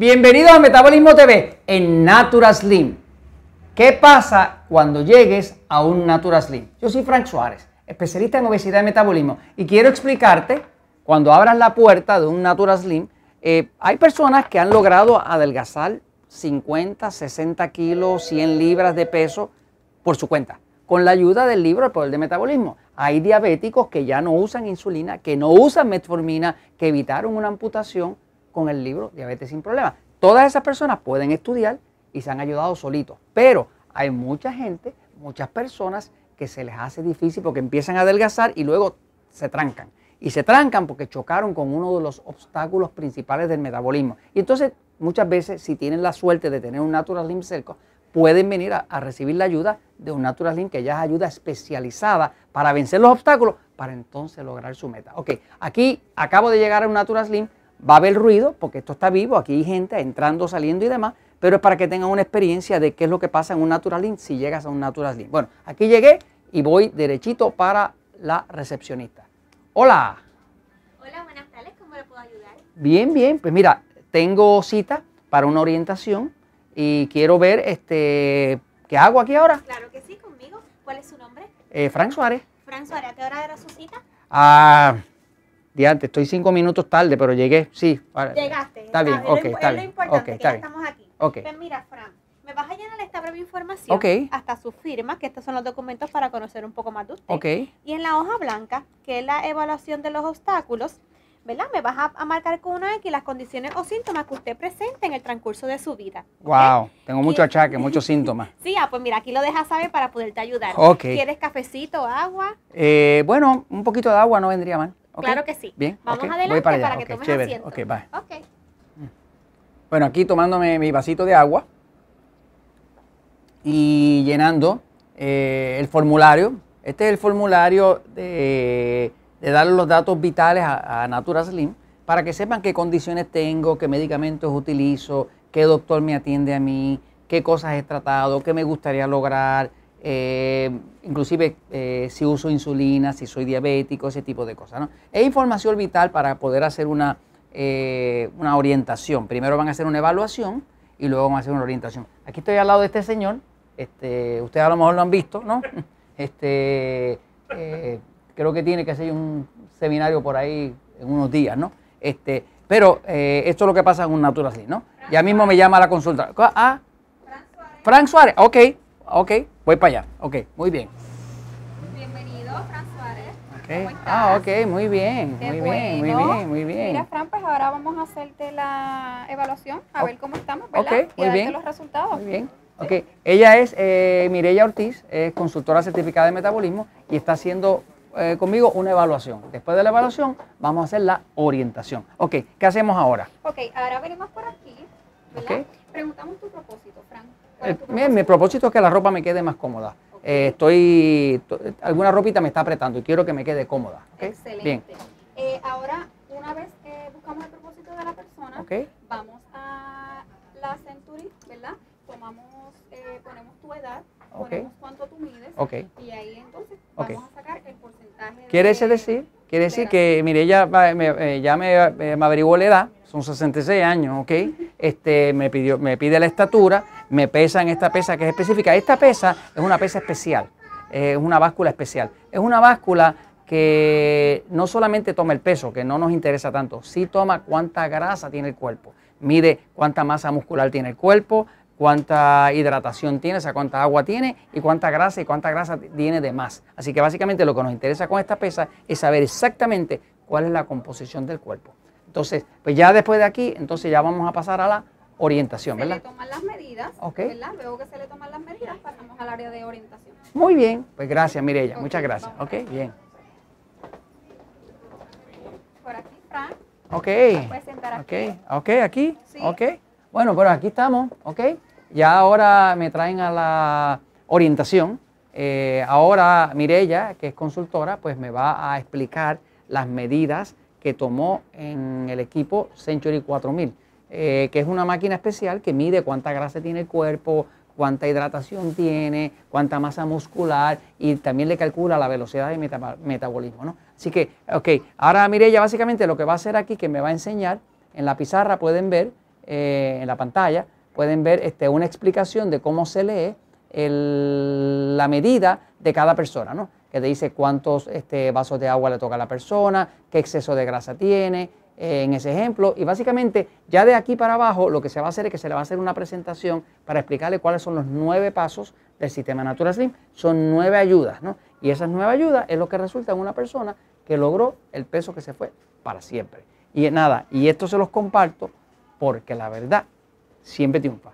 Bienvenidos a Metabolismo TV en Natura Slim. ¿Qué pasa cuando llegues a un Natura Slim? Yo soy Frank Suárez, especialista en obesidad y metabolismo, y quiero explicarte, cuando abras la puerta de un Natura Slim, eh, hay personas que han logrado adelgazar 50, 60 kilos, 100 libras de peso por su cuenta, con la ayuda del libro El Poder de Metabolismo. Hay diabéticos que ya no usan insulina, que no usan metformina, que evitaron una amputación con el libro Diabetes sin Problemas. Todas esas personas pueden estudiar y se han ayudado solitos, pero hay mucha gente, muchas personas que se les hace difícil porque empiezan a adelgazar y luego se trancan. Y se trancan porque chocaron con uno de los obstáculos principales del metabolismo. Y entonces, muchas veces, si tienen la suerte de tener un Natural Slim cerca, pueden venir a, recibir la ayuda de un Natural Slim que ya es ayuda especializada para vencer los obstáculos para entonces lograr su meta. Ok, aquí acabo de llegar a un Natural Slim, va a haber ruido porque esto está vivo, aquí hay gente entrando, saliendo y demás, pero es para que tengan una experiencia de qué es lo que pasa en un Natural Slim si llegas a un Natural Slim. Bueno, aquí llegué y voy derechito para la recepcionista. Hola. Hola, buenas tardes, ¿cómo le puedo ayudar? Bien, bien, pues mira, tengo cita para una orientación y quiero ver este qué hago aquí ahora. Claro que sí, conmigo. ¿Cuál es su nombre? Eh, Frank Suárez. Frank Suárez, ¿a qué hora era su cita? Ah, diante, estoy cinco minutos tarde, pero llegué, sí. Llegaste. Está, bien, ok, está bien. Es lo importante, okay, que ya estamos aquí. Okay. Pues mira, Frank, me vas a llenar esta breve información okay. hasta su firma, que estos son los documentos para conocer un poco más de usted. Ok. Y en la hoja blanca, que es la evaluación de los obstáculos, ¿verdad? Me vas a, marcar con una X las condiciones o síntomas que usted presente en el transcurso de su vida. Wow, tengo mucho achaque, muchos síntomas. Sí, ah, pues mira, aquí lo dejas saber para poderte ayudar. Ok. ¿Quieres cafecito, agua? Eh, bueno, un poquito de agua no vendría mal. Claro que sí. Bien, Vamos okay. adelante para, para, que tomes chévere. asiento. Ok, bye. Ok. Bueno, aquí tomándome mi vasito de agua y llenando eh, el formulario. Este es el formulario de, de darle los datos vitales a, a Natura Slim para que sepan qué condiciones tengo, qué medicamentos utilizo, qué doctor me atiende a mí, qué cosas he tratado, qué me gustaría lograr, eh, inclusive eh, si uso insulina, si soy diabético, ese tipo de cosas. ¿no? Es información vital para poder hacer una, eh, una orientación. Primero van a hacer una evaluación y luego van a hacer una orientación. Aquí estoy al lado de este señor, este, ustedes a lo mejor lo han visto, ¿no? Este, creo que tiene que hacer un seminario por ahí en unos días, ¿no? Este, pero esto es lo que pasa en un Natura ¿no? Ya mismo me llama la consulta. Ah, Frank Suárez, ok, ok, voy para allá. Ok, muy bien. Bienvenido, Fran Suárez. Okay. Ah, ok, muy bien, muy bien, muy bien, muy bien. Mira, Fran, pues ahora vamos a hacerte la evaluación, a ver cómo estamos, ¿verdad? Ok, y muy darte bien. los resultados. Muy bien. Ok, ella es eh, Mireya Ortiz, es consultora certificada de metabolismo y está haciendo eh, conmigo una evaluación. Después de la evaluación vamos a hacer la orientación. Ok, ¿qué hacemos ahora? Ok, ahora venimos por aquí, ¿verdad? Ok. Preguntamos tu propósito. Eh, mi, propósito es que la ropa me quede más cómoda. Eh, estoy, to- alguna ropita me está apretando y quiero que me quede cómoda. Excelente. Bien, Eh, ahora, una vez que buscamos el propósito de la persona, ok, vamos a la Century, ¿verdad? Tomamos, ponemos tu edad, Ok. ponemos cuánto tú mides y ahí entonces vamos a sacar el porcentaje. Quiere de- decir, quiere decir de que, mire, ella ya me, me averiguó la edad, son 66 años, ¿ok? Este, me, pidió, me pide la estatura, me pesa en esta pesa que es específica. Esta pesa es una pesa especial, es una báscula especial. Es una báscula que no solamente toma el peso, que no nos interesa tanto, sí toma cuánta grasa tiene el cuerpo, mide cuánta masa muscular tiene el cuerpo, cuánta hidratación tiene, o sea, cuánta agua tiene y cuánta grasa y cuánta grasa tiene de más. Así que básicamente lo que nos interesa con esta pesa es saber exactamente cuál es la composición del cuerpo. Entonces, pues ya después de aquí, entonces ya vamos a pasar a la orientación, Se le ¿verdad? toman las medidas, Ok. ¿verdad? Luego que se le toman las medidas, pasamos al área de orientación. Muy bien, pues gracias Mireya, Ok, muchas gracias. vamos. Ok, bien. Por aquí, Fran, Ok. puedes sentar aquí. Ok, ok, aquí. Sí. Ok. Bueno, pero aquí estamos, ok. Ya ahora me traen a la orientación. Eh, ahora Mirella, que es consultora, pues me va a explicar las medidas que tomó en el equipo Century 4000, eh, que es una máquina especial que mide cuánta grasa tiene el cuerpo, cuánta hidratación tiene, cuánta masa muscular y también le calcula la velocidad de meta- metabolismo. ¿no? Así que, ok, ahora Mirella básicamente lo que va a hacer aquí, que me va a enseñar, en la pizarra pueden ver eh, en la pantalla, pueden ver este, una explicación de cómo se lee la medida de cada persona, ¿no? Que te dice cuántos este, vasos de agua le toca a la persona, qué exceso de grasa tiene, eh, en ese ejemplo. Y básicamente, ya de aquí para abajo, lo que se va a hacer es que se le va a hacer una presentación para explicarle cuáles son los nueve pasos del sistema Natural Slim. Son nueve ayudas, ¿no? Y esas nueve ayudas es lo que resulta en una persona que logró el peso que se fue para siempre. Y nada, y esto se los comparto porque la verdad siempre triunfa.